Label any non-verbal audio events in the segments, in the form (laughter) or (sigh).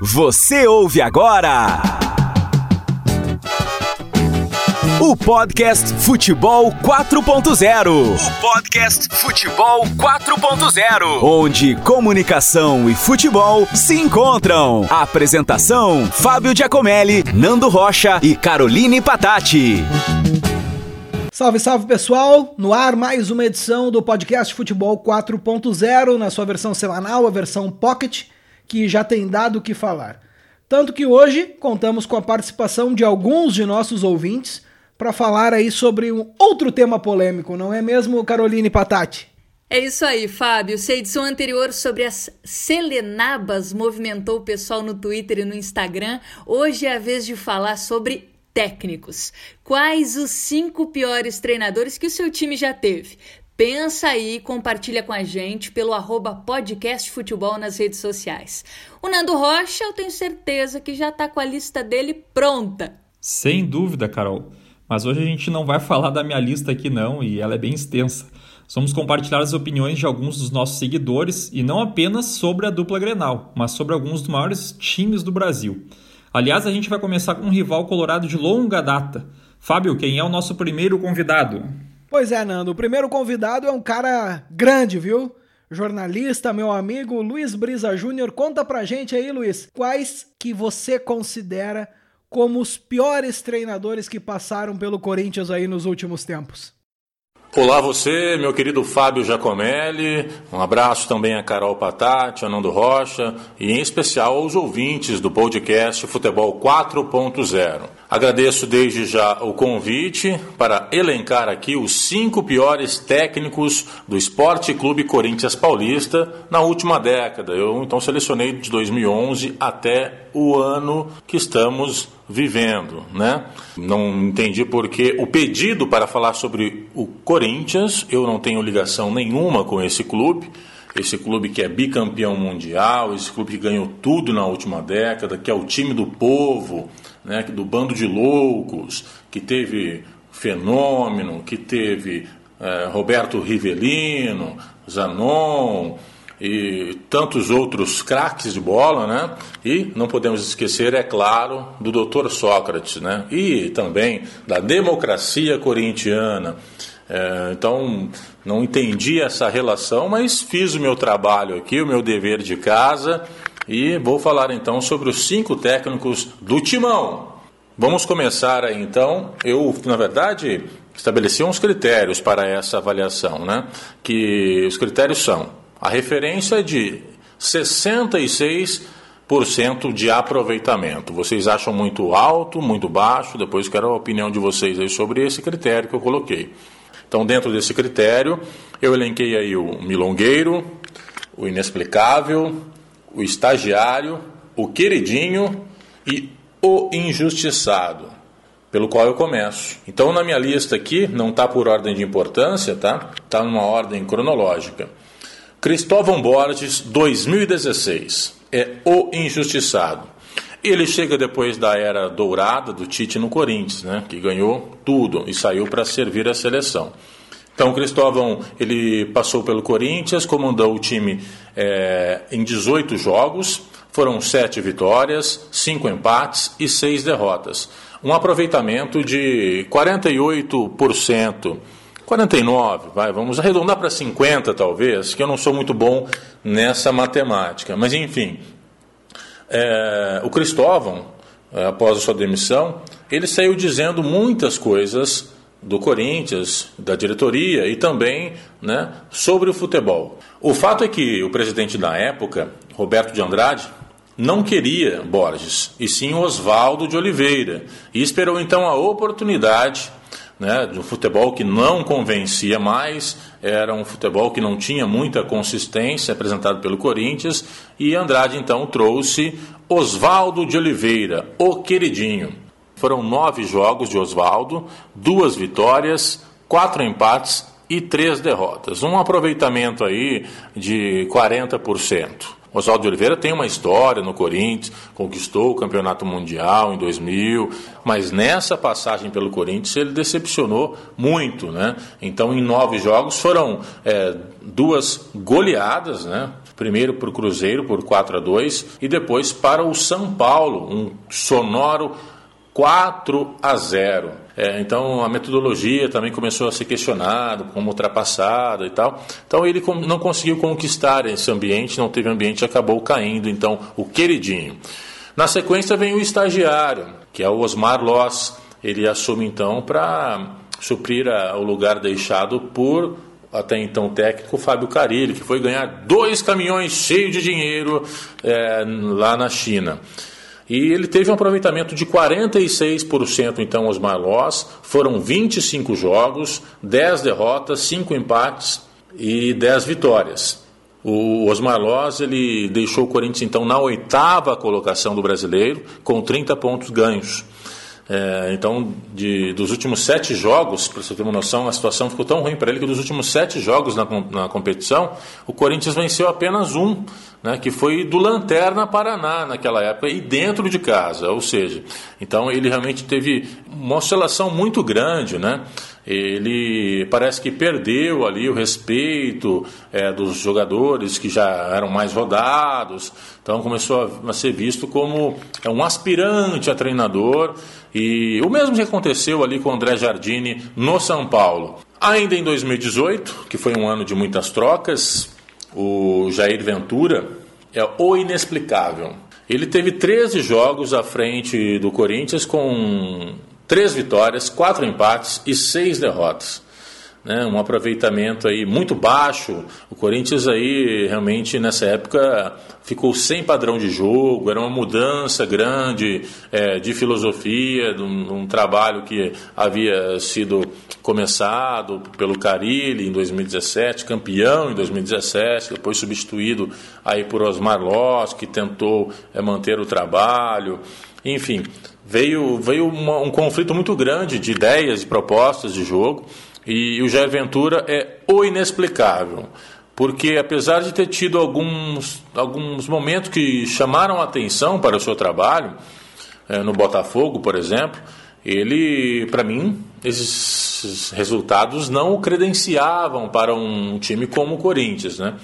Você ouve agora. O podcast Futebol 4.0. O podcast Futebol 4.0. Onde comunicação e futebol se encontram. Apresentação: Fábio Giacomelli, Nando Rocha e Caroline Patati. Salve, salve pessoal! No ar mais uma edição do podcast Futebol 4.0, na sua versão semanal, a versão Pocket, que já tem dado o que falar. Tanto que hoje contamos com a participação de alguns de nossos ouvintes para falar aí sobre um outro tema polêmico, não é mesmo, Caroline Patati? É isso aí, Fábio. Se a edição anterior sobre as Selenabas movimentou o pessoal no Twitter e no Instagram, hoje é a vez de falar sobre técnicos. Quais os cinco piores treinadores que o seu time já teve? Pensa aí e compartilha com a gente pelo arroba nas redes sociais. O Nando Rocha, eu tenho certeza que já está com a lista dele pronta. Sem dúvida, Carol. Mas hoje a gente não vai falar da minha lista aqui não, e ela é bem extensa. Vamos compartilhar as opiniões de alguns dos nossos seguidores e não apenas sobre a dupla Grenal, mas sobre alguns dos maiores times do Brasil. Aliás, a gente vai começar com um rival colorado de longa data. Fábio, quem é o nosso primeiro convidado? Pois é, Nando, o primeiro convidado é um cara grande, viu? Jornalista, meu amigo Luiz Brisa Júnior. Conta pra gente aí, Luiz, quais que você considera como os piores treinadores que passaram pelo Corinthians aí nos últimos tempos? Olá você, meu querido Fábio Giacomelli, um abraço também a Carol Patati, a Nando Rocha e em especial aos ouvintes do podcast Futebol 4.0. Agradeço desde já o convite para elencar aqui os cinco piores técnicos do Esporte Clube Corinthians Paulista na última década. Eu então selecionei de 2011 até o ano que estamos vivendo, né? Não entendi porque o pedido para falar sobre o Corinthians, eu não tenho ligação nenhuma com esse clube. Esse clube que é bicampeão mundial, esse clube que ganhou tudo na última década, que é o time do povo, né, do bando de loucos, que teve fenômeno, que teve é, Roberto Rivelino, Zanon, e tantos outros craques de bola, né? E não podemos esquecer, é claro, do Dr. Sócrates, né? E também da democracia corintiana. É, então, não entendi essa relação, mas fiz o meu trabalho aqui, o meu dever de casa, e vou falar então sobre os cinco técnicos do Timão. Vamos começar aí então. Eu, na verdade, estabeleci uns critérios para essa avaliação, né? Que os critérios são a referência de 66% de aproveitamento. Vocês acham muito alto, muito baixo? Depois quero a opinião de vocês aí sobre esse critério que eu coloquei. Então, dentro desse critério, eu elenquei aí o milongueiro, o inexplicável, o estagiário, o queridinho e o injustiçado, pelo qual eu começo. Então, na minha lista aqui, não está por ordem de importância, tá? Está numa ordem cronológica. Cristóvão Borges, 2016. É o injustiçado. Ele chega depois da era dourada do Tite no Corinthians, né, que ganhou tudo e saiu para servir a seleção. Então, Cristóvão ele passou pelo Corinthians, comandou o time é, em 18 jogos, foram sete vitórias, cinco empates e seis derrotas. Um aproveitamento de 48%. 49, vai, vamos arredondar para 50 talvez, que eu não sou muito bom nessa matemática. Mas enfim, é, o Cristóvão, é, após a sua demissão, ele saiu dizendo muitas coisas do Corinthians, da diretoria e também né, sobre o futebol. O fato é que o presidente da época, Roberto de Andrade, não queria Borges, e sim Oswaldo de Oliveira, e esperou então a oportunidade né, de um futebol que não convencia mais, era um futebol que não tinha muita consistência, apresentado pelo Corinthians, e Andrade então trouxe Oswaldo de Oliveira, o queridinho. Foram nove jogos de Oswaldo, duas vitórias, quatro empates e três derrotas. Um aproveitamento aí de 40%. Oswaldo de Oliveira tem uma história no Corinthians, conquistou o campeonato mundial em 2000, mas nessa passagem pelo Corinthians ele decepcionou muito, né? Então, em nove jogos foram é, duas goleadas, né? primeiro para o Cruzeiro por 4 a 2 e depois para o São Paulo, um sonoro 4 a 0. É, então a metodologia também começou a ser questionada, como ultrapassada e tal. Então ele não conseguiu conquistar esse ambiente, não teve ambiente, acabou caindo. Então o queridinho. Na sequência vem o estagiário, que é o Osmar Loss. Ele assume então para suprir a, o lugar deixado por até então técnico Fábio Carilli, que foi ganhar dois caminhões cheios de dinheiro é, lá na China. E ele teve um aproveitamento de 46%, então, os Marlós. Foram 25 jogos, 10 derrotas, 5 empates e 10 vitórias. O Osmar Loz ele deixou o Corinthians então na oitava colocação do brasileiro, com 30 pontos ganhos. É, então, de, dos últimos sete jogos, para você ter uma noção, a situação ficou tão ruim para ele que dos últimos sete jogos na, na competição, o Corinthians venceu apenas um, né, que foi do Lanterna Paraná naquela época e dentro de casa, ou seja, então ele realmente teve uma oscilação muito grande, né? ele parece que perdeu ali o respeito é, dos jogadores que já eram mais rodados, então começou a, ser visto como é, um aspirante a treinador e o mesmo que aconteceu ali com o André Jardini no São Paulo. Ainda em 2018, que foi um ano de muitas trocas, o Jair Ventura é o inexplicável. Ele teve 13 jogos à frente do Corinthians com três vitórias, quatro empates e seis derrotas. Né, um aproveitamento aí muito baixo. O Corinthians aí realmente nessa época ficou sem padrão de jogo, era uma mudança grande é, de filosofia, de um, um, trabalho que havia sido começado pelo Carilli em 2017, campeão em 2017, depois substituído aí por Osmar Loss, que tentou é, manter o trabalho. Enfim, veio, veio uma, um conflito muito grande de ideias e propostas de jogo e o Jair Ventura é o inexplicável. Porque apesar de ter tido alguns, alguns momentos que chamaram atenção para o seu trabalho, é, no Botafogo, por exemplo, ele, para mim, esses resultados não o credenciavam para um time como o Corinthians, né?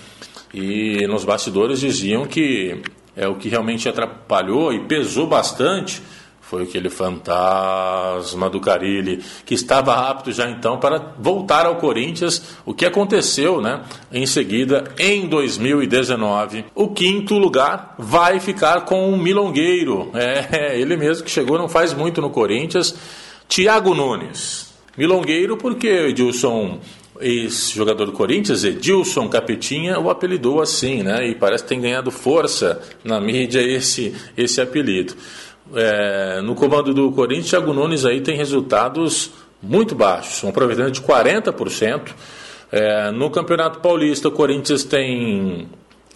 E nos bastidores diziam que é o que realmente atrapalhou e pesou bastante foi aquele fantasma do Carilli, que estava apto já então para voltar ao Corinthians, o que aconteceu, né? Em seguida, em 2019, o quinto lugar vai ficar com o Milongueiro, (laughs) é, ele mesmo que chegou não faz muito no Corinthians, Thiago Nunes. Milongueiro porque Edilson ex-jogador do Corinthians, Edilson Capetinha, o apelidou assim, né? E parece que tem ganhado força na mídia esse, esse apelido. É, no comando do Corinthians, Thiago Nunes aí tem resultados muito baixos, um aproveitamento de 40%. É, no Campeonato Paulista, o Corinthians tem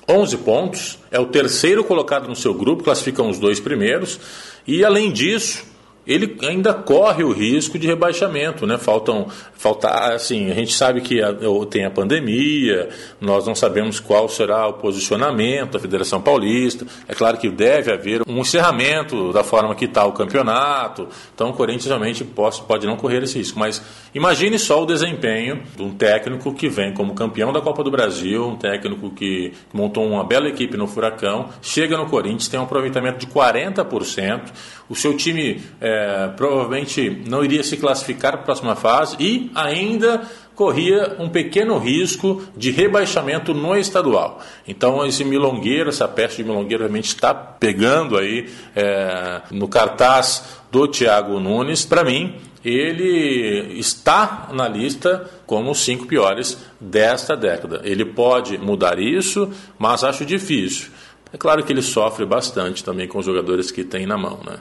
11 pontos, é o terceiro colocado no seu grupo, classificam os dois primeiros, e além disso, ele ainda corre o risco de rebaixamento, né? Faltam, faltar, assim, a gente sabe que tem a pandemia, nós não sabemos qual será o posicionamento da Federação Paulista. É claro que deve haver um encerramento da forma que está o campeonato. Então, o Corinthians realmente pode, pode não correr esse risco. Mas imagine só o desempenho de um técnico que vem como campeão da Copa do Brasil, um técnico que montou uma bela equipe no Furacão, chega no Corinthians, tem um aproveitamento de 40%. O seu time é, provavelmente não iria se classificar para a próxima fase e ainda corria um pequeno risco de rebaixamento no estadual. Então esse milongueiro, essa peste de milongueiro realmente está pegando aí é, no cartaz do Thiago Nunes. Para mim, ele está na lista como os cinco piores desta década. Ele pode mudar isso, mas acho difícil. É claro que ele sofre bastante também com os jogadores que tem na mão, né?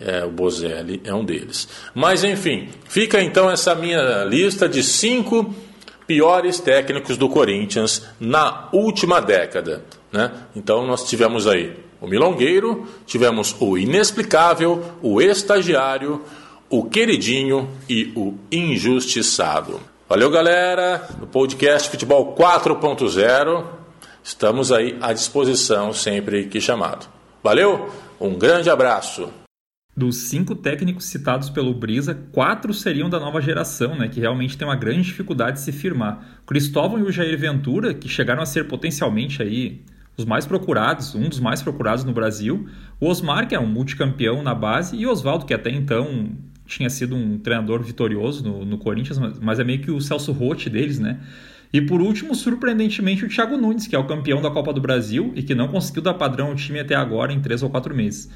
É, o Bozelli é um deles. Mas enfim, fica então essa minha lista de cinco piores técnicos do Corinthians na última década. Né? Então nós tivemos aí o Milongueiro, tivemos o Inexplicável, o Estagiário, o Queridinho e o Injustiçado. Valeu, galera! No podcast Futebol 4.0 Estamos aí à disposição sempre que chamado. Valeu, um grande abraço. Dos cinco técnicos citados pelo Brisa, quatro seriam da nova geração, né, que realmente tem uma grande dificuldade de se firmar. Cristóvão e o Jair Ventura, que chegaram a ser potencialmente aí os mais procurados, um dos mais procurados no Brasil, o Osmar, que é um multicampeão na base, e o Oswaldo, que até então tinha sido um treinador vitorioso no, no Corinthians, mas, mas, é meio que o Celso Rotti deles, né? E por último, surpreendentemente, o Thiago Nunes, que é o campeão da Copa do Brasil e que não conseguiu dar padrão ao time até agora em três ou quatro meses.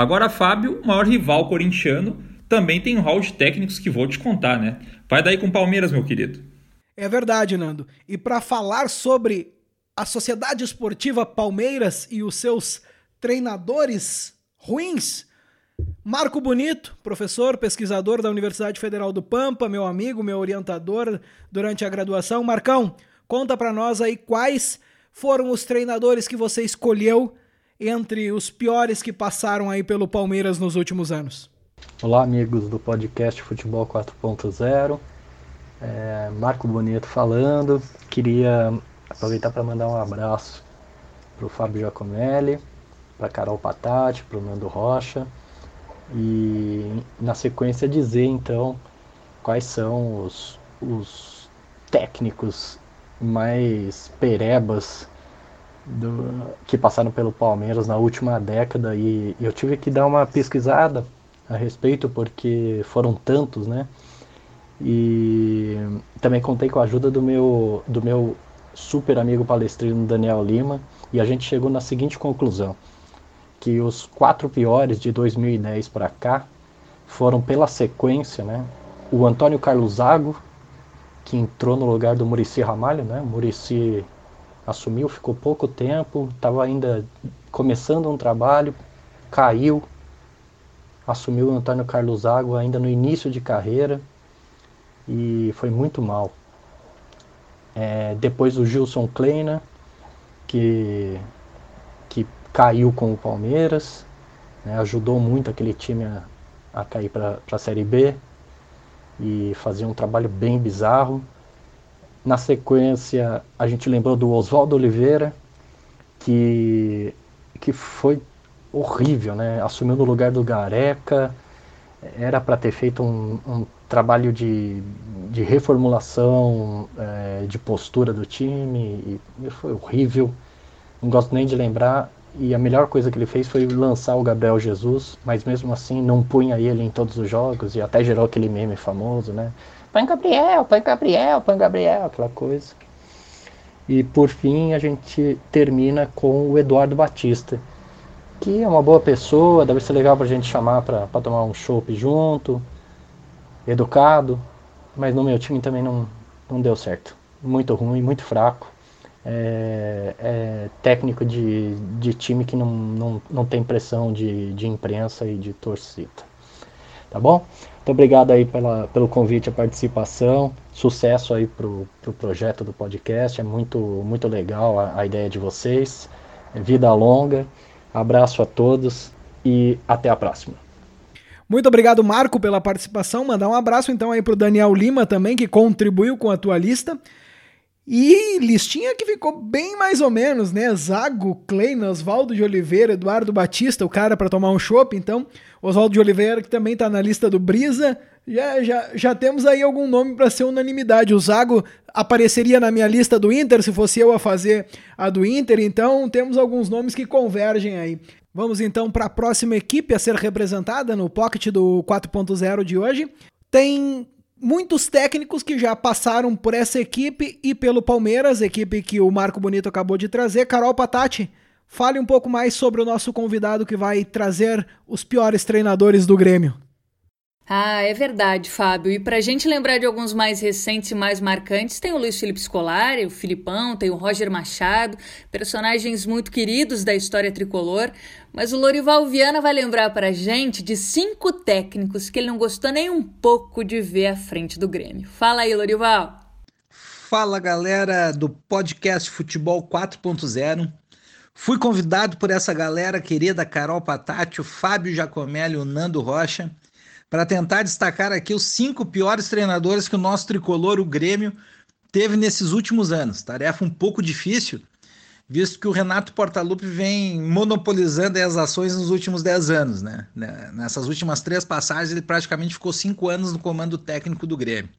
Agora, Fábio, o maior rival corintiano, também tem um hall de técnicos que vou te contar, né? Vai daí com o Palmeiras, meu querido. É verdade, Nando. E para falar sobre a Sociedade Esportiva Palmeiras e os seus treinadores ruins, Marco Bonito, professor, pesquisador da Universidade Federal do Pampa, meu amigo, meu orientador durante a graduação. Marcão, conta para nós aí quais foram os treinadores que você escolheu entre os piores que passaram aí pelo Palmeiras nos últimos anos. Olá, amigos do podcast Futebol 4.0. É, Marco Bonito falando. Queria aproveitar para mandar um abraço para o Fábio Giacomelli, para Carol Patati, para o Nando Rocha e na sequência dizer então quais são os, os técnicos mais perebas do, que passaram pelo Palmeiras na última década e eu tive que dar uma pesquisada a respeito porque foram tantos, né? E também contei com a ajuda do meu, do meu super amigo palestrino Daniel Lima e a gente chegou na seguinte conclusão que os quatro piores de 2010 para cá foram pela sequência, né? O Antônio Carlos Zago, que entrou no lugar do Murici Ramalho, né? Murici assumiu, ficou pouco tempo, estava ainda começando um trabalho, caiu, assumiu o Antônio Carlos Zago ainda no início de carreira e foi muito mal. É, depois o Gilson Kleina, que caiu com o Palmeiras, né, ajudou muito aquele time a, a cair para a Série B e fazia um trabalho bem bizarro. Na sequência, a gente lembrou do Oswaldo Oliveira, que, que foi horrível, né? Assumiu no lugar do Gareca, era para ter feito um, um, trabalho de, de reformulação, é, de postura do time, e foi horrível. Não gosto nem de lembrar e a melhor coisa que ele fez foi lançar o Gabriel Jesus, mas mesmo assim não punha ele em todos os jogos e até gerou aquele meme famoso, né? Põe Gabriel, põe Gabriel, põe Gabriel, aquela coisa. E por fim a gente termina com o Eduardo Batista, que é uma boa pessoa, deve ser legal pra gente chamar pra, pra tomar um chopp junto, educado, mas no meu time também não, não deu certo. Muito ruim, muito fraco é, é, técnico de, de time que não, não, não tem pressão de, de imprensa e de torcida. Tá bom? Muito obrigado aí pela, pelo convite, a participação. Sucesso aí pro, pro projeto do podcast. É muito, muito legal a, a ideia de vocês. É vida longa. Abraço a todos e até a próxima. Muito obrigado, Marco, pela participação. Mandar um abraço então aí pro Daniel Lima também, que contribuiu com a tua lista. E listinha que ficou bem mais ou menos, né? Zago, Klein, Oswaldo de Oliveira, Eduardo Batista, o cara para tomar um chopp, então. Oswaldo de Oliveira, que também tá na lista do Brisa. Já, já, já temos aí algum nome para ser unanimidade. O Zago apareceria na minha lista do Inter se fosse eu a fazer a do Inter, então temos alguns nomes que convergem aí. Vamos então para a próxima equipe a ser representada no Pocket do 4.0 de hoje. Tem muitos técnicos que já passaram por essa equipe e pelo Palmeiras, equipe que o Marco Bonito acabou de trazer. Carol Patati, fale um pouco mais sobre o nosso convidado que vai trazer os piores treinadores do Grêmio. Ah, é verdade, Fábio. E para a gente lembrar de alguns mais recentes e mais marcantes, tem o Luiz Felipe Scolari, o Filipão, tem o Roger Machado, personagens muito queridos da história tricolor. Mas o Lorival Viana vai lembrar para a gente de cinco técnicos que ele não gostou nem um pouco de ver à frente do Grêmio. Fala aí, Lorival. Fala, galera do podcast Futebol 4.0. Fui convidado por essa galera querida, Carol Patati, o Fábio Giacomelli, o Nando Rocha para tentar destacar aqui os cinco piores treinadores que o nosso tricolor, o Grêmio, teve nesses últimos anos. Tarefa um pouco difícil, visto que o Renato Portaluppi vem monopolizando as ações nos últimos dez anos. Né? Nessas últimas três passagens, ele praticamente ficou cinco anos no comando técnico do Grêmio.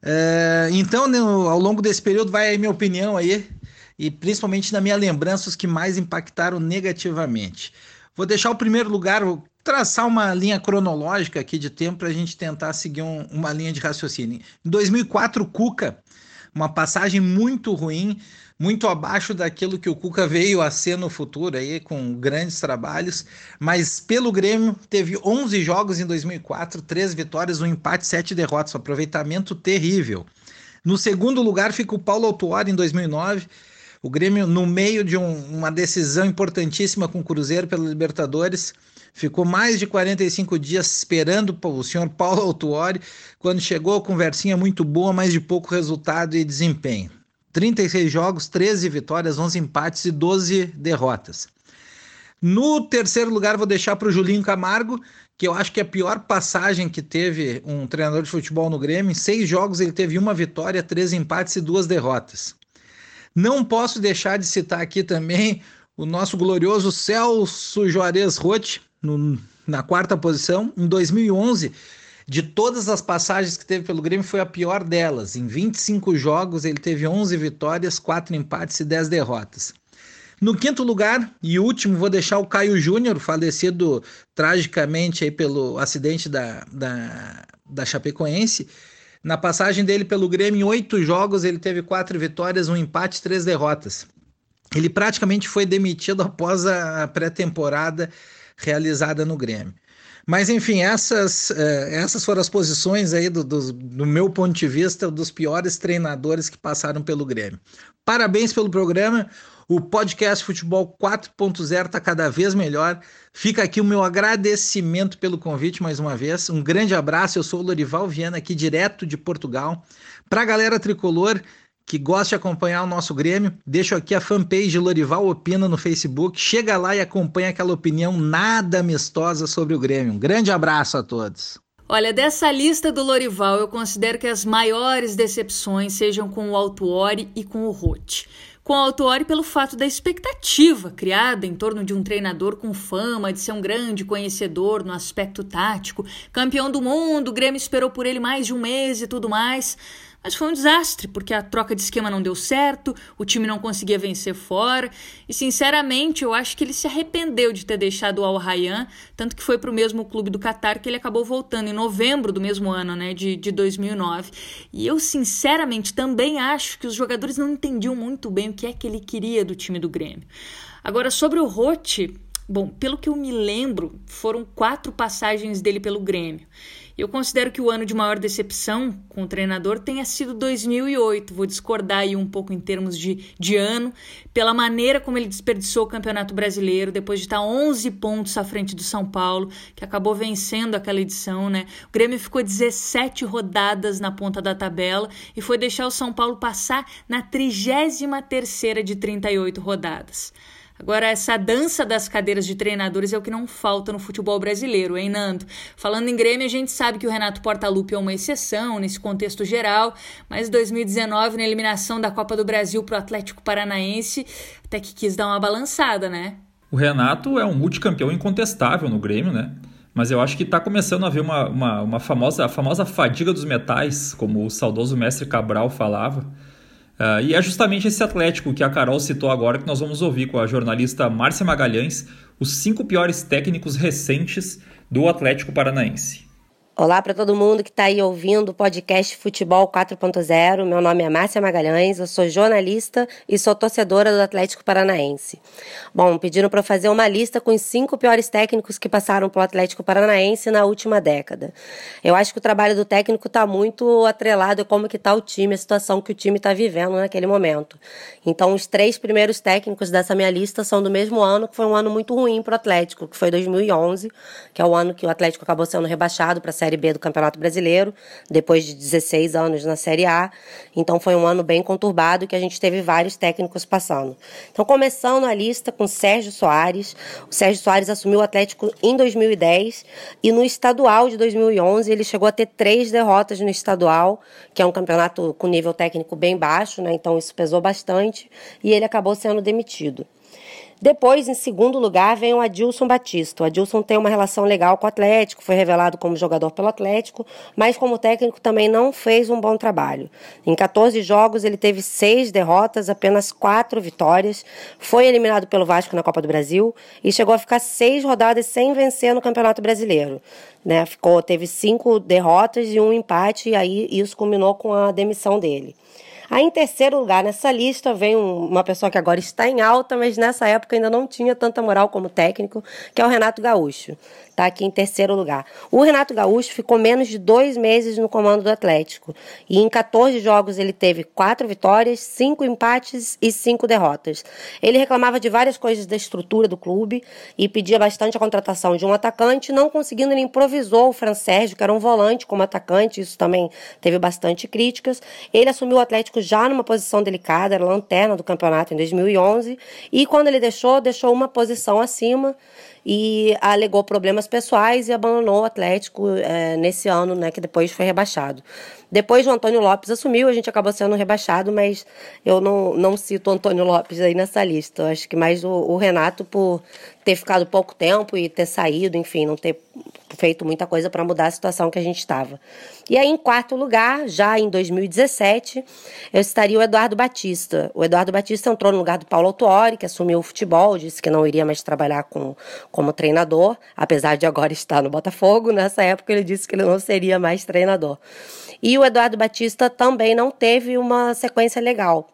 É, então, ao longo desse período, vai aí minha opinião aí. e principalmente na minha lembrança os que mais impactaram negativamente. Vou deixar o primeiro lugar, traçar uma linha cronológica aqui de tempo para a gente tentar seguir um, uma linha de raciocínio. Em 2004, o Cuca, uma passagem muito ruim, muito abaixo daquilo que o Cuca veio a ser no futuro aí com grandes trabalhos, mas pelo Grêmio teve 11 jogos em 2004, 3 vitórias, um empate, 7 derrotas, um aproveitamento terrível. No segundo lugar fica o Paulo Autuori em 2009, o Grêmio no meio de um, uma decisão importantíssima com o Cruzeiro pela Libertadores, ficou mais de 45 dias esperando o senhor Paulo Autuori, quando chegou conversinha muito boa, mas de pouco resultado e desempenho. 36 jogos, 13 vitórias, 11 empates e 12 derrotas. No terceiro lugar, vou deixar para o Julinho Camargo, que eu acho que é a pior passagem que teve um treinador de futebol no Grêmio. Em seis jogos, ele teve uma vitória, três empates e duas derrotas. Não posso deixar de citar aqui também o nosso glorioso Celso Juarez Rotti, na quarta posição. Em 2011, de todas as passagens que teve pelo Grêmio, foi a pior delas. Em 25 jogos, ele teve 11 vitórias, 4 empates e 10 derrotas. No quinto lugar e último, vou deixar o Caio Júnior, falecido tragicamente aí pelo acidente da, da, da Chapecoense. Na passagem dele pelo Grêmio, em oito jogos, ele teve quatro vitórias, um empate e três derrotas. Ele praticamente foi demitido após a pré-temporada realizada no Grêmio. Mas, enfim, essas, eh, essas foram as posições aí, do, do, do, meu ponto de vista, dos piores treinadores que passaram pelo Grêmio. Parabéns pelo programa. O podcast Futebol 4.0 está cada vez melhor. Fica aqui o meu agradecimento pelo convite mais uma vez. Um grande abraço. Eu sou o Lorival Viana, aqui direto de Portugal. Para a galera tricolor, que gosta de acompanhar o nosso Grêmio, deixo aqui a fanpage Lorival Opina no Facebook. Chega lá e acompanha aquela opinião nada amistosa sobre o Grêmio. Um grande abraço a todos. Olha, dessa lista do Lorival, eu considero que as maiores decepções sejam com o Altuori e com o Rote. Com o Altuori pelo fato da expectativa criada em torno de um treinador com fama de ser um grande conhecedor no aspecto tático, campeão do mundo, o Grêmio esperou por ele mais de um mês e tudo mais. Mas foi um desastre, porque a troca de esquema não deu certo, o time não conseguia vencer fora. E sinceramente, eu acho que ele se arrependeu de ter deixado o Al Rayyan, tanto que foi para o mesmo clube do Qatar que ele acabou voltando em novembro do mesmo ano, né, de, de 2009. E eu sinceramente também acho que os jogadores não entendiam muito bem o que é que ele queria do time do Grêmio. Agora, sobre o Rote, bom, pelo que eu me lembro, foram quatro passagens dele pelo Grêmio. Eu considero que o ano de maior decepção com o treinador tenha sido 2008. Vou discordar aí um pouco em termos de, de ano, pela maneira como ele desperdiçou o Campeonato Brasileiro, depois de estar 11 pontos à frente do São Paulo, que acabou vencendo aquela edição, né? O Grêmio ficou 17 rodadas na ponta da tabela e foi deixar o São Paulo passar na 33ª de 38 rodadas. Agora, essa dança das cadeiras de treinadores é o que não falta no futebol brasileiro, hein, Nando? Falando em Grêmio, a gente sabe que o Renato Portaluppi é uma exceção nesse contexto geral, mas 2019, na eliminação da Copa do Brasil para o Atlético Paranaense, até que quis dar uma balançada, né? O Renato é um multicampeão incontestável no Grêmio, né? Mas eu acho que está começando a haver uma, uma, uma famosa, a famosa fadiga dos metais, como o saudoso mestre Cabral falava. Uh, e é justamente esse Atlético que a Carol citou agora que nós vamos ouvir com a jornalista Márcia Magalhães os cinco piores técnicos recentes do Atlético Paranaense. Olá para todo mundo que está aí ouvindo o podcast Futebol 4.0. Meu nome é Márcia Magalhães, eu sou jornalista e sou torcedora do Atlético Paranaense. Bom, pediram para fazer uma lista com os cinco piores técnicos que passaram pelo Atlético Paranaense na última década. Eu acho que o trabalho do técnico está muito atrelado a como que está o time, a situação que o time está vivendo naquele momento. Então, os três primeiros técnicos dessa minha lista são do mesmo ano, que foi um ano muito ruim para o Atlético, que foi 2011, que é o ano que o Atlético acabou sendo rebaixado para a Série B do Campeonato Brasileiro, depois de 16 anos na Série A. Então foi um ano bem conturbado que a gente teve vários técnicos passando. Então, começando a lista com Sérgio Soares. O Sérgio Soares assumiu o Atlético em 2010 e no estadual de 2011 ele chegou a ter três derrotas no estadual, que é um campeonato com nível técnico bem baixo, né? Então isso pesou bastante e ele acabou sendo demitido. Depois, em segundo lugar, vem o Adilson Batista. O Adilson tem uma relação legal com o Atlético, foi revelado como jogador pelo Atlético, mas como técnico também não fez um bom trabalho. Em 14 jogos, ele teve seis derrotas, apenas quatro vitórias, foi eliminado pelo Vasco na Copa do Brasil e chegou a ficar seis rodadas sem vencer no Campeonato Brasileiro. Né? Ficou, teve cinco derrotas e um empate, e aí isso culminou com a demissão dele. Aí, em terceiro lugar nessa lista, vem uma pessoa que agora está em alta, mas nessa época ainda não tinha tanta moral como técnico, que é o Renato Gaúcho. Está aqui em terceiro lugar. O Renato Gaúcho ficou menos de dois meses no comando do Atlético. E em 14 jogos ele teve quatro vitórias, cinco empates e cinco derrotas. Ele reclamava de várias coisas da estrutura do clube e pedia bastante a contratação de um atacante, não conseguindo, ele improvisou o Fran Sérgio, que era um volante como atacante, isso também teve bastante críticas. Ele assumiu o Atlético já numa posição delicada, era lanterna do campeonato em 2011, e quando ele deixou, deixou uma posição acima e alegou problemas pessoais e abandonou o Atlético é, nesse ano, né, que depois foi rebaixado. Depois o Antônio Lopes assumiu, a gente acabou sendo rebaixado, mas eu não, não cito o Antônio Lopes aí nessa lista. Eu acho que mais o, o Renato por ter ficado pouco tempo e ter saído, enfim, não ter feito muita coisa para mudar a situação que a gente estava. E aí, em quarto lugar, já em 2017, eu estaria o Eduardo Batista. O Eduardo Batista entrou no lugar do Paulo Autuori, que assumiu o futebol, disse que não iria mais trabalhar com, como treinador, apesar de agora estar no Botafogo. Nessa época, ele disse que ele não seria mais treinador. E o Eduardo Batista também não teve uma sequência legal.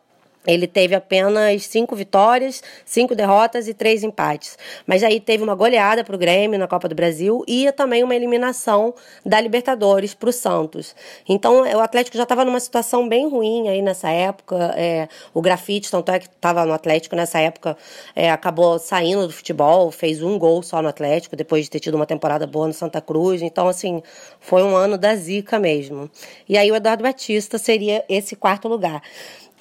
Ele teve apenas cinco vitórias, cinco derrotas e três empates. Mas aí teve uma goleada para o Grêmio na Copa do Brasil e também uma eliminação da Libertadores para o Santos. Então o Atlético já estava numa situação bem ruim aí nessa época. É, o Grafite, tanto é que estava no Atlético nessa época, é, acabou saindo do futebol, fez um gol só no Atlético, depois de ter tido uma temporada boa no Santa Cruz. Então, assim, foi um ano da zica mesmo. E aí o Eduardo Batista seria esse quarto lugar.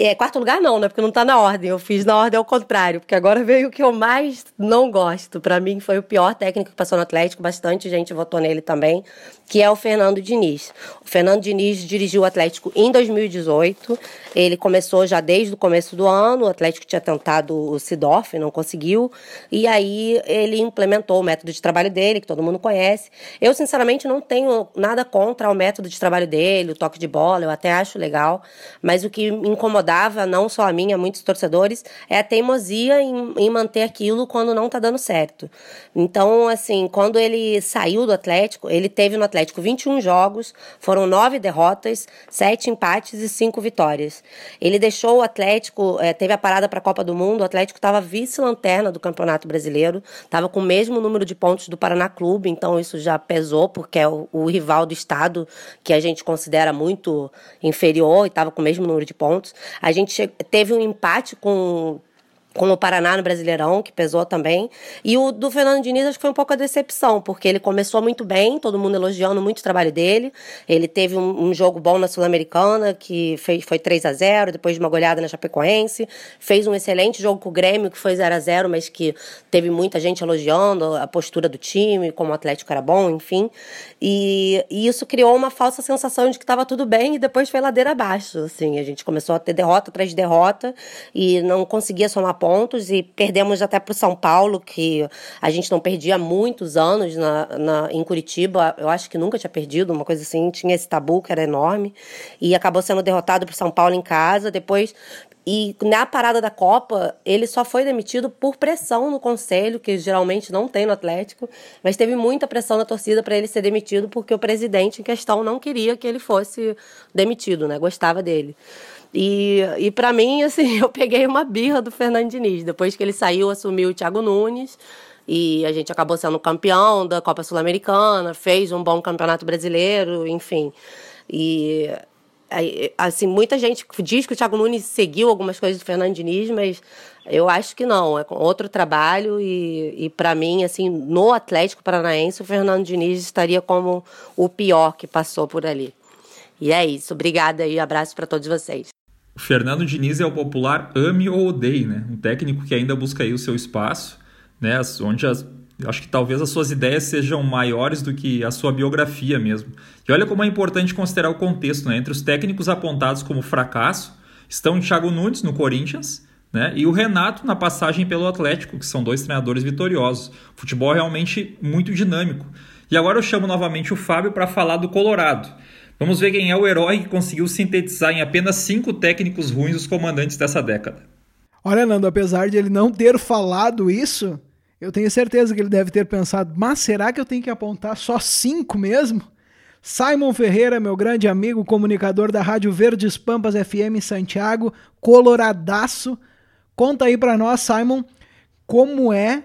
É, quarto lugar não, né? Porque não tá na ordem. Eu fiz na ordem ao contrário, porque agora veio o que eu mais não gosto. Para mim foi o pior técnico que passou no Atlético, bastante gente votou nele também, que é o Fernando Diniz. O Fernando Diniz dirigiu o Atlético em 2018. Ele começou já desde o começo do ano. O Atlético tinha tentado o Sidorf, não conseguiu. E aí ele implementou o método de trabalho dele, que todo mundo conhece. Eu, sinceramente, não tenho nada contra o método de trabalho dele, o toque de bola, eu até acho legal. Mas o que me incomodava incomodava, não só a mim, a muitos torcedores, é a teimosia em, em manter aquilo quando não tá dando certo. Então, assim, quando ele saiu do Atlético, ele teve no Atlético 21 jogos, foram nove derrotas, sete empates e cinco vitórias. Ele deixou o Atlético, é, teve a parada para a Copa do Mundo, o Atlético estava vice-lanterna do Campeonato Brasileiro, estava com o mesmo número de pontos do Paraná Clube, então isso já pesou, porque é o, o rival do Estado, que a gente considera muito inferior e estava com o mesmo número de pontos. A gente teve um empate com com o Paraná no Brasileirão, que pesou também. E o do Fernando Diniz acho que foi um pouco a decepção, porque ele começou muito bem, todo mundo elogiando muito o trabalho dele. Ele teve um, um jogo bom na Sul-Americana, que foi 3 a 0 depois de uma goleada na Chapecoense. Fez um excelente jogo com o Grêmio, que foi 0 a 0 mas que teve muita gente elogiando a postura do time, como o Atlético era bom, enfim. E, e isso criou uma falsa sensação de que estava tudo bem e depois foi ladeira abaixo. Assim, a gente começou a ter derrota atrás de derrota e não conseguia somar pontos e perdemos até para o São Paulo, que a gente não perdia há muitos anos na, na, em Curitiba. Eu acho que nunca tinha perdido, uma coisa assim. Tinha esse tabu que era enorme. E acabou sendo derrotado para o São Paulo em casa. Depois e na parada da Copa, ele só foi demitido por pressão no conselho, que geralmente não tem no Atlético, mas teve muita pressão na torcida para ele ser demitido, porque o presidente em questão não queria que ele fosse demitido, né? Gostava dele. E, e para mim, assim, (laughs) eu peguei uma birra do Fernando Diniz. Depois que ele saiu, assumiu o Thiago Nunes. E a gente acabou sendo campeão da Copa Sul-Americana, fez um bom campeonato brasileiro, enfim. E assim, muita gente diz que o Thiago Nunes seguiu algumas coisas do Fernando Diniz, mas eu acho que não, é outro trabalho e, e para mim, assim, no Atlético Paranaense, o Fernando Diniz estaria como o pior que passou por ali. E é isso, obrigada e abraço para todos vocês. O Fernando Diniz é o popular ame ou odeie, né? Um técnico que ainda busca aí o seu espaço, né? Onde as, acho que talvez as suas ideias sejam maiores do que a sua biografia mesmo. E olha como é importante considerar o contexto, né? Entre os técnicos apontados como fracasso estão Thiago Nunes no Corinthians, né? E o Renato na passagem pelo Atlético, que são dois treinadores vitoriosos. Futebol realmente muito dinâmico. E agora eu chamo novamente o Fábio para falar do Colorado. Vamos ver quem é o herói que conseguiu sintetizar em apenas cinco técnicos ruins os comandantes dessa década. Olha, Nando, apesar de ele não ter falado isso, eu tenho certeza que ele deve ter pensado, mas será que eu tenho que apontar só cinco mesmo? Simon Ferreira, meu grande amigo, comunicador da Rádio Verdes Pampas FM em Santiago, coloradaço. Conta aí para nós, Simon, como é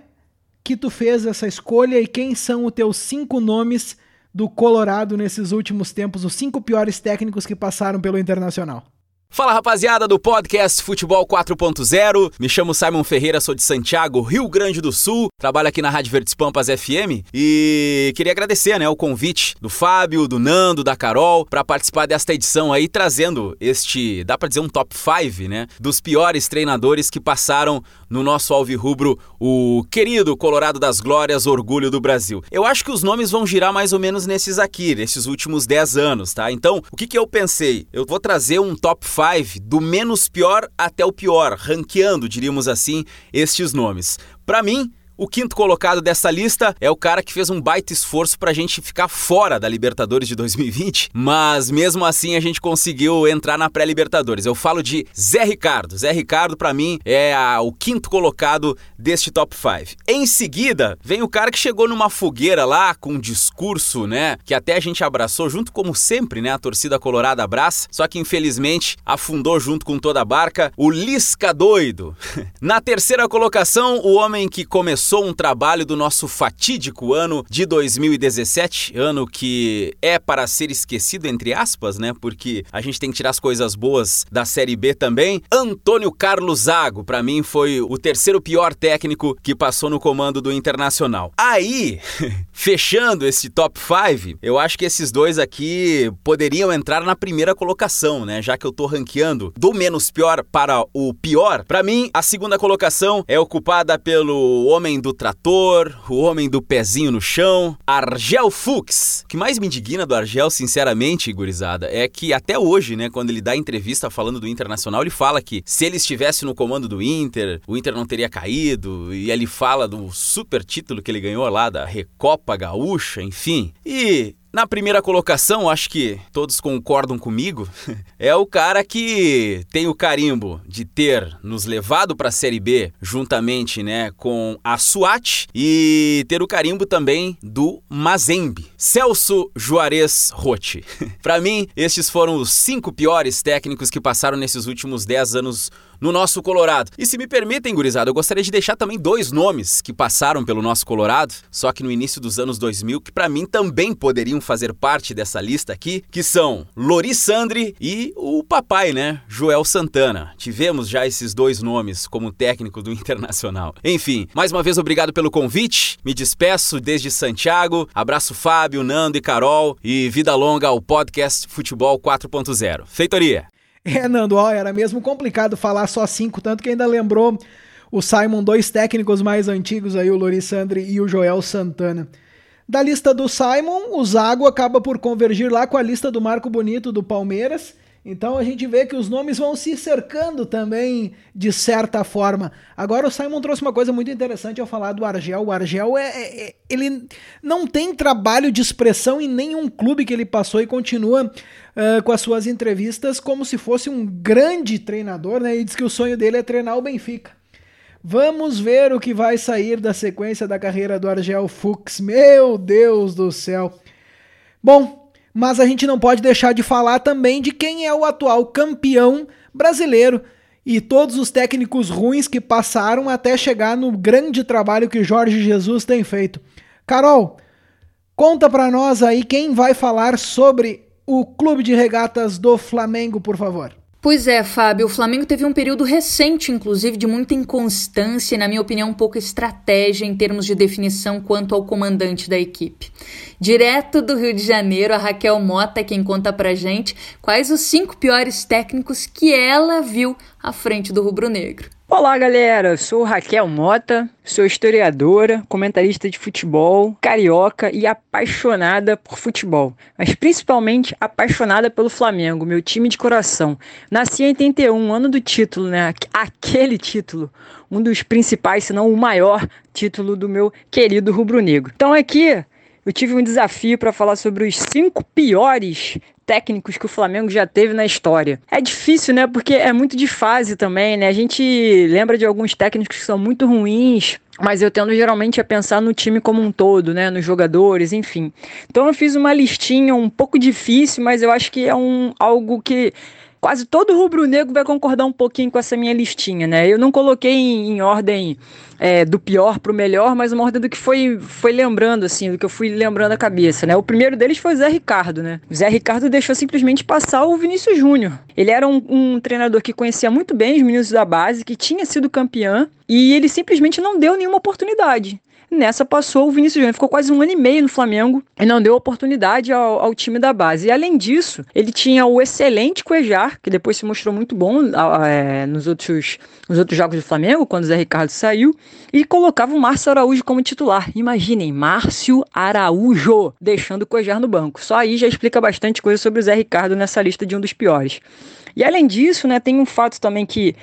que tu fez essa escolha e quem são os teus cinco nomes do Colorado nesses últimos tempos, os cinco piores técnicos que passaram pelo Internacional. Fala rapaziada do podcast Futebol 4.0. Me chamo Simon Ferreira, sou de Santiago, Rio Grande do Sul. Trabalho aqui na Rádio Verdes Pampas FM e queria agradecer, né, o convite do Fábio, do Nando, da Carol para participar desta edição aí trazendo este, dá para dizer um top 5, né, dos piores treinadores que passaram no nosso alvirrubro, o querido Colorado das Glórias, orgulho do Brasil. Eu acho que os nomes vão girar mais ou menos nesses aqui, nesses últimos 10 anos, tá? Então, o que que eu pensei? Eu vou trazer um top 5 do menos pior até o pior, ranqueando, diríamos assim, estes nomes. Para mim, o quinto colocado dessa lista é o cara que fez um baita esforço pra gente ficar fora da Libertadores de 2020, mas mesmo assim a gente conseguiu entrar na pré-Libertadores. Eu falo de Zé Ricardo. Zé Ricardo, para mim, é a, o quinto colocado deste top 5. Em seguida, vem o cara que chegou numa fogueira lá com um discurso, né, que até a gente abraçou, junto como sempre, né, a torcida colorada abraça, só que infelizmente afundou junto com toda a barca, o Lisca doido. (laughs) na terceira colocação, o homem que começou começou um trabalho do nosso fatídico ano de 2017, ano que é para ser esquecido, entre aspas, né? Porque a gente tem que tirar as coisas boas da Série B também. Antônio Carlos Zago, para mim, foi o terceiro pior técnico que passou no comando do Internacional. Aí, (laughs) fechando esse top 5, eu acho que esses dois aqui poderiam entrar na primeira colocação, né? Já que eu tô ranqueando do menos pior para o pior. Para mim, a segunda colocação é ocupada pelo homem homem do trator, o homem do pezinho no chão, Argel Fuchs. O que mais me indigna do Argel, sinceramente, gurizada, é que até hoje, né, quando ele dá entrevista falando do Internacional, ele fala que se ele estivesse no comando do Inter, o Inter não teria caído, e ele fala do super título que ele ganhou lá da Recopa Gaúcha, enfim. E na primeira colocação, acho que todos concordam comigo, (laughs) é o cara que tem o carimbo de ter nos levado para a Série B juntamente, né, com a SWAT e ter o carimbo também do Mazembe, Celso Juarez Rotti. (laughs) para mim, estes foram os cinco piores técnicos que passaram nesses últimos dez anos no nosso Colorado. E se me permitem, gurizada, eu gostaria de deixar também dois nomes que passaram pelo nosso Colorado, só que no início dos anos 2000, que para mim também poderiam fazer parte dessa lista aqui, que são Lori Sandri e o papai, né, Joel Santana. Tivemos já esses dois nomes como técnico do Internacional. Enfim, mais uma vez obrigado pelo convite. Me despeço desde Santiago. Abraço Fábio, Nando e Carol e vida longa ao podcast Futebol 4.0. Feitoria. É, Nando, ó, era mesmo complicado falar só cinco, tanto que ainda lembrou o Simon, dois técnicos mais antigos aí, o Lorissandre e o Joel Santana. Da lista do Simon, o Zago acaba por convergir lá com a lista do Marco Bonito do Palmeiras. Então a gente vê que os nomes vão se cercando também de certa forma. Agora o Simon trouxe uma coisa muito interessante ao falar do Argel. O Argel é, é, é ele não tem trabalho de expressão em nenhum clube que ele passou e continua uh, com as suas entrevistas como se fosse um grande treinador, né? E diz que o sonho dele é treinar o Benfica. Vamos ver o que vai sair da sequência da carreira do Argel Fuchs. Meu Deus do céu. Bom, mas a gente não pode deixar de falar também de quem é o atual campeão brasileiro e todos os técnicos ruins que passaram até chegar no grande trabalho que Jorge Jesus tem feito. Carol, conta para nós aí quem vai falar sobre o Clube de Regatas do Flamengo, por favor. Pois é, Fábio, o Flamengo teve um período recente, inclusive, de muita inconstância e, na minha opinião, pouca estratégia em termos de definição quanto ao comandante da equipe. Direto do Rio de Janeiro, a Raquel Mota é quem conta pra gente quais os cinco piores técnicos que ela viu à frente do rubro-negro. Olá, galera. Sou Raquel Mota, sou historiadora, comentarista de futebol, carioca e apaixonada por futebol, mas principalmente apaixonada pelo Flamengo, meu time de coração. Nasci em 81, ano do título, né? Aquele título, um dos principais, se não o maior título do meu querido rubro-negro. Então aqui eu tive um desafio para falar sobre os cinco piores técnicos que o Flamengo já teve na história. É difícil, né? Porque é muito de fase também, né? A gente lembra de alguns técnicos que são muito ruins, mas eu tendo geralmente a pensar no time como um todo, né, nos jogadores, enfim. Então eu fiz uma listinha um pouco difícil, mas eu acho que é um algo que quase todo rubro-negro vai concordar um pouquinho com essa minha listinha, né? Eu não coloquei em, em ordem é, do pior para o melhor, mas uma ordem do que foi, foi lembrando, assim, do que eu fui lembrando a cabeça, né? O primeiro deles foi o Zé Ricardo, né? O Zé Ricardo deixou simplesmente passar o Vinícius Júnior. Ele era um, um treinador que conhecia muito bem os meninos da base, que tinha sido campeão, e ele simplesmente não deu nenhuma oportunidade. Nessa passou o Vinícius Júnior, ficou quase um ano e meio no Flamengo e não deu oportunidade ao, ao, time da base. E além disso, ele tinha o excelente Cuejar, que depois se mostrou muito bom é, nos, outros, nos outros jogos do Flamengo, quando o Zé Ricardo saiu, e colocava o Márcio Araújo como titular. Imaginem, Márcio Araújo deixando o Cuejar no banco. Só aí já explica bastante coisa sobre o Zé Ricardo nessa lista de um dos piores. E além disso, né, tem um fato também que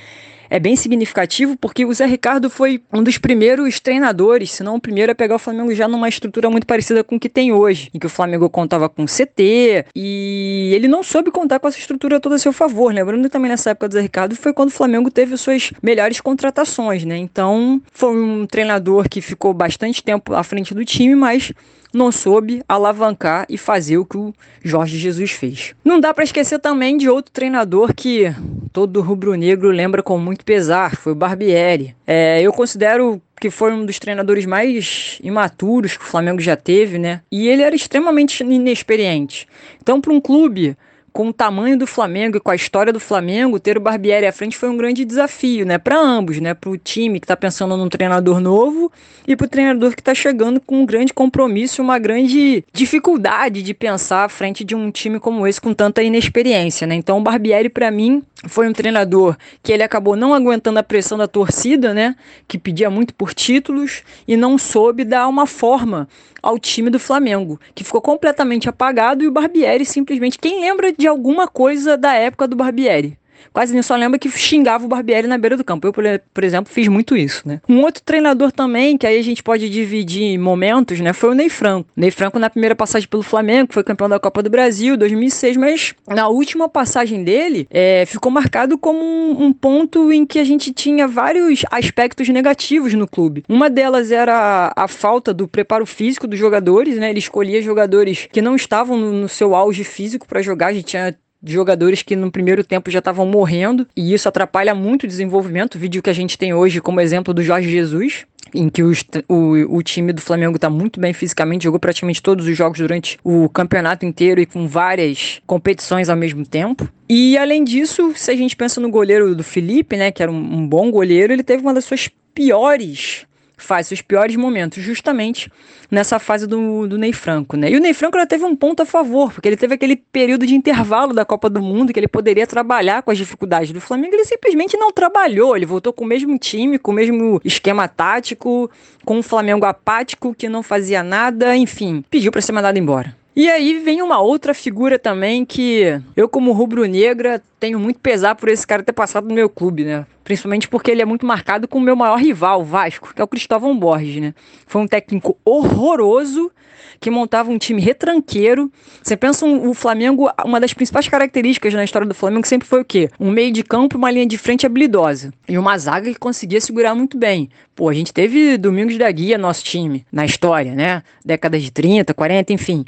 é bem significativo porque o Zé Ricardo foi um dos primeiros treinadores, se não o primeiro, a pegar o Flamengo já numa estrutura muito parecida com o que tem hoje, em que o Flamengo contava com CT e ele não soube contar com essa estrutura toda a seu favor. Lembrando que também nessa época do Zé Ricardo foi quando o Flamengo teve suas melhores contratações, né? Então foi um treinador que ficou bastante tempo à frente do time, mas não soube alavancar e fazer o que o Jorge Jesus fez. Não dá para esquecer também de outro treinador que todo rubro-negro lembra com muito pesar, foi o Barbieri. É, eu considero que foi um dos treinadores mais imaturos que o Flamengo já teve, né? E ele era extremamente inexperiente. Então, para um clube com o tamanho do Flamengo e com a história do Flamengo, ter o Barbieri à frente foi um grande desafio, né, para ambos, né, para o time que está pensando num treinador novo e para o treinador que está chegando com um grande compromisso, uma grande dificuldade de pensar à frente de um time como esse com tanta inexperiência, né? Então o Barbieri para mim foi um treinador que ele acabou não aguentando a pressão da torcida, né, que pedia muito por títulos e não soube dar uma forma ao time do Flamengo, que ficou completamente apagado e o Barbieri simplesmente. Quem lembra de alguma coisa da época do Barbieri? Quase nem só lembra que xingava o Barbieri na beira do campo. Eu, por exemplo, fiz muito isso, né? Um outro treinador também, que aí a gente pode dividir em momentos, né? Foi o Ney Franco. Ney Franco na primeira passagem pelo Flamengo, foi campeão da Copa do Brasil, 2006, mas na última passagem dele, é, ficou marcado como um, um, ponto em que a gente tinha vários aspectos negativos no clube. Uma delas era a, a falta do preparo físico dos jogadores, né? Ele escolhia jogadores que não estavam no, no seu auge físico para jogar. A gente tinha de jogadores que no primeiro tempo já estavam morrendo, e isso atrapalha muito o desenvolvimento. O vídeo que a gente tem hoje como exemplo do Jorge Jesus, em que os, o, o time do Flamengo está muito bem fisicamente, jogou praticamente todos os jogos durante o campeonato inteiro e com várias competições ao mesmo tempo. E além disso, se a gente pensa no goleiro do Felipe, né, que era um, um bom goleiro, ele teve uma das suas piores faz os piores momentos, justamente nessa fase do, do Ney Franco, né? E o Ney Franco já teve um ponto a favor, porque ele teve aquele período de intervalo da Copa do Mundo que ele poderia trabalhar com as dificuldades do Flamengo, ele simplesmente não trabalhou, ele voltou com o mesmo time, com o mesmo esquema tático, com um Flamengo apático que não fazia nada, enfim, pediu para ser mandado embora. E aí vem uma outra figura também que eu, como rubro-negra, tenho muito pesar por esse cara ter passado no meu clube, né? Principalmente porque ele é muito marcado com o meu maior rival, o Vasco, que é o Cristóvão Borges, né? Foi um técnico horroroso que montava um time retranqueiro. Você pensa um, o Flamengo, uma das principais características na história do Flamengo sempre foi o quê? Um meio de campo, uma linha de frente habilidosa e uma zaga que conseguia segurar muito bem. Pô, a gente teve Domingos da Guia, nosso time, na história, né? Décadas de 30, 40, enfim.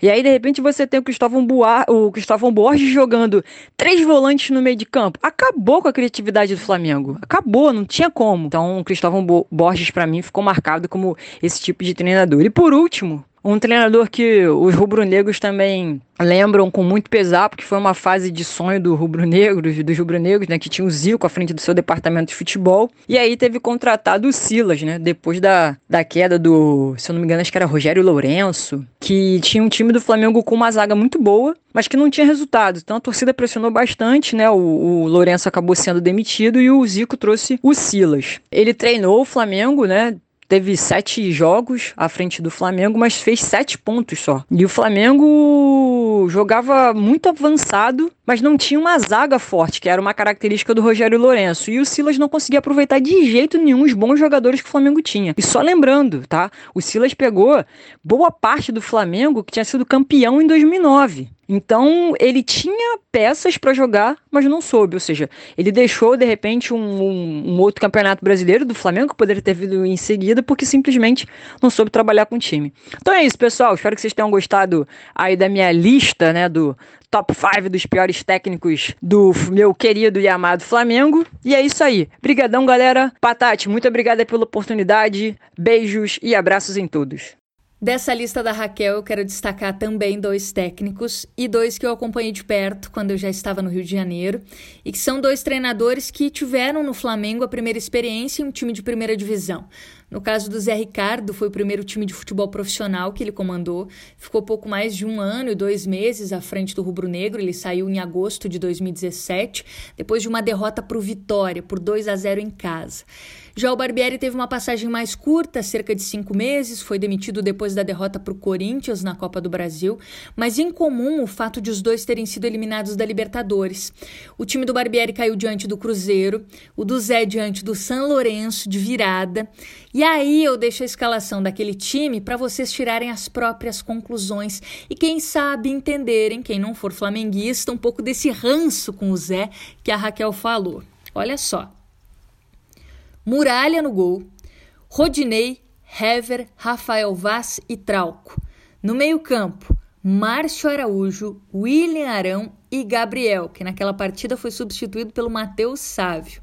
E aí, de repente, você tem o Cristóvão, Boar, o Cristóvão Borges jogando três volantes no meio de campo. Acabou com a criatividade do Flamengo. Acabou, não tinha como. Então, o Cristóvão Borges, para mim, ficou marcado como esse tipo de treinador. E por último, Um treinador que os rubro-negros também lembram com muito pesar, porque foi uma fase de sonho do rubro-negro, dos rubro-negros, né, que tinha o Zico à frente do seu departamento de futebol, e aí teve contratado o Silas, né, depois da, da queda do, se eu não me engano, acho que era Rogério Lourenço, que tinha um time do Flamengo com uma zaga muito boa, mas que não tinha resultado. Então a torcida pressionou bastante, né, o, o Lourenço acabou sendo demitido e o Zico trouxe o Silas. Ele treinou o Flamengo, né, teve sete jogos à frente do Flamengo, mas fez sete pontos só. E o Flamengo jogava muito avançado, mas não tinha uma zaga forte, que era uma característica do Rogério Lourenço. E o Silas não conseguia aproveitar de jeito nenhum os bons jogadores que o Flamengo tinha. E só lembrando, tá? O Silas pegou boa parte do Flamengo que tinha sido campeão em 2009. Então ele tinha peças para jogar, mas não soube. Ou seja, ele deixou de repente um, um, um, outro campeonato brasileiro do Flamengo que poderia ter vindo em seguida, porque simplesmente não soube trabalhar com o time. Então é isso, pessoal. Espero que vocês tenham gostado aí da minha lista, né, do top 5 dos piores técnicos do meu querido e amado Flamengo. E é isso aí. Brigadão, galera. Patati, muito obrigada pela oportunidade. Beijos e abraços em todos. Dessa lista da Raquel, eu quero destacar também dois técnicos e dois que eu acompanhei de perto quando eu já estava no Rio de Janeiro, e que são dois treinadores que tiveram no Flamengo a primeira experiência em um time de primeira divisão. No caso do Zé Ricardo, foi o primeiro time de futebol profissional que ele comandou. Ficou pouco mais de um ano e dois meses à frente do Rubro Negro. Ele saiu em agosto de 2017, depois de uma derrota para o Vitória, por 2 a 0 em casa. Já o Barbieri teve uma passagem mais curta, cerca de cinco meses, foi demitido depois da derrota para o Corinthians na Copa do Brasil, mas em comum o fato de os dois terem sido eliminados da Libertadores. O time do Barbieri caiu diante do Cruzeiro, o do Zé diante do San Lourenço de virada. E aí eu deixo a escalação daquele time para vocês tirarem as próprias conclusões e quem sabe entenderem, quem não for flamenguista, um pouco desse ranço com o Zé que a Raquel falou. Olha só. Muralha no gol, Rodinei, Hever, Rafael Vaz e Trauco. No meio-campo, Márcio Araújo, William Arão e Gabriel, que naquela partida foi substituído pelo Matheus Sávio.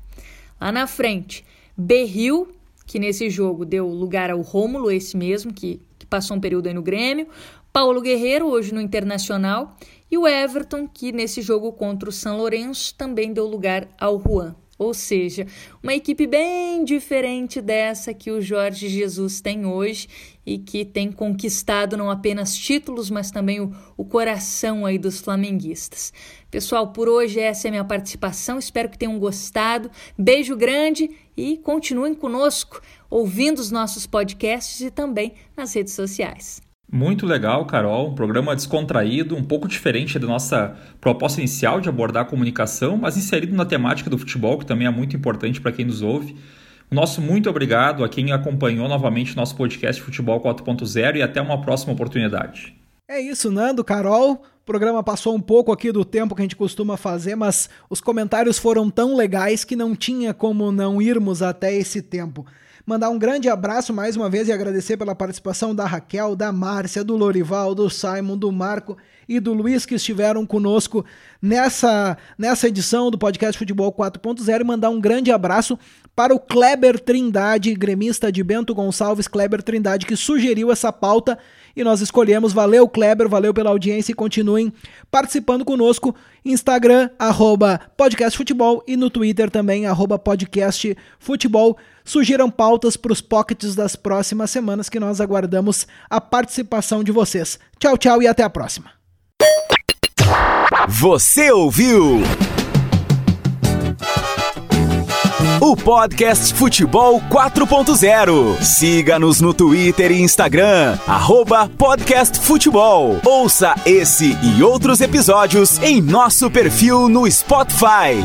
Lá na frente, Berril, que nesse jogo deu lugar ao Rômulo, esse mesmo, que, que passou um período aí no Grêmio, Paulo Guerreiro, hoje no Internacional, e o Everton, que nesse jogo contra o São Lourenço também deu lugar ao Juan. Ou seja, uma equipe bem diferente dessa que o Jorge Jesus tem hoje e que tem conquistado não apenas títulos, mas também o, o coração aí dos flamenguistas. Pessoal, por hoje essa é a minha participação. Espero que tenham gostado. Beijo grande e continuem conosco, ouvindo os nossos podcasts e também nas redes sociais. Muito legal, Carol. Um programa descontraído, um pouco diferente da nossa proposta inicial de abordar a comunicação, mas inserido na temática do futebol, que também é muito importante para quem nos ouve. Nosso muito obrigado a quem acompanhou novamente nosso podcast Futebol 4.0 e até uma próxima oportunidade. É isso, Nando, Carol. O programa passou um pouco aqui do tempo que a gente costuma fazer, mas os comentários foram tão legais que não tinha como não irmos até esse tempo. Mandar um grande abraço mais uma vez e agradecer pela participação da Raquel, da Márcia, do Lorival, do Simon, do Marco e do Luiz que estiveram conosco nessa, nessa edição do podcast Futebol 4.0 e mandar um grande abraço para o Kleber Trindade, gremista de Bento Gonçalves, Kleber Trindade, que sugeriu essa pauta e nós escolhemos. Valeu, Kleber, valeu pela audiência e continuem participando conosco. Instagram, arroba podcastfutebol e no Twitter também, arroba podcastfutebol. Sugiram pautas para os pockets das próximas semanas que nós aguardamos a participação de vocês. Tchau, tchau e até a próxima. Você ouviu? O podcast Futebol 4.0. Siga-nos no Twitter e Instagram, arroba Podcast Futebol. Ouça esse e outros episódios em nosso perfil no Spotify.